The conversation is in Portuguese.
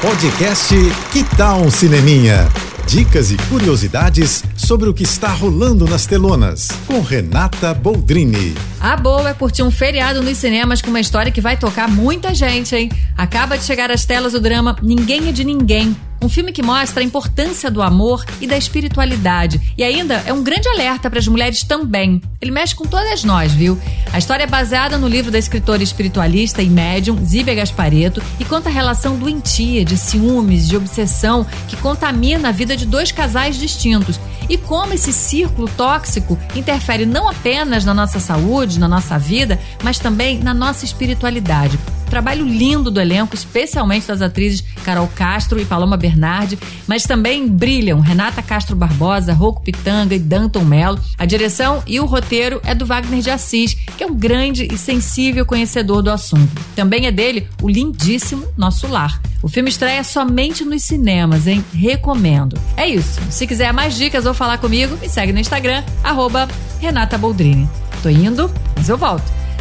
Podcast Que Tal um Cineminha? Dicas e curiosidades sobre o que está rolando nas telonas, com Renata Boldrini. A boa é curtir um feriado nos cinemas com uma história que vai tocar muita gente, hein? Acaba de chegar às telas o drama Ninguém é de Ninguém, um filme que mostra a importância do amor e da espiritualidade. E ainda é um grande alerta para as mulheres também. Ele mexe com todas nós, viu? A história é baseada no livro da escritora espiritualista e médium Zíbia Gaspareto e conta a relação doentia de ciúmes, de obsessão que contamina a vida de dois casais distintos e como esse círculo tóxico interfere não apenas na nossa saúde, na nossa vida, mas também na nossa espiritualidade. Trabalho lindo do elenco, especialmente das atrizes Carol Castro e Paloma Bernardi, mas também brilham Renata Castro Barbosa, Rocco Pitanga e Danton Mello. A direção e o roteiro é do Wagner de Assis, que é um grande e sensível conhecedor do assunto. Também é dele o lindíssimo Nosso Lar. O filme estreia somente nos cinemas, hein? Recomendo. É isso. Se quiser mais dicas ou falar comigo, me segue no Instagram, arroba Renata Boldrini. Tô indo, mas eu volto.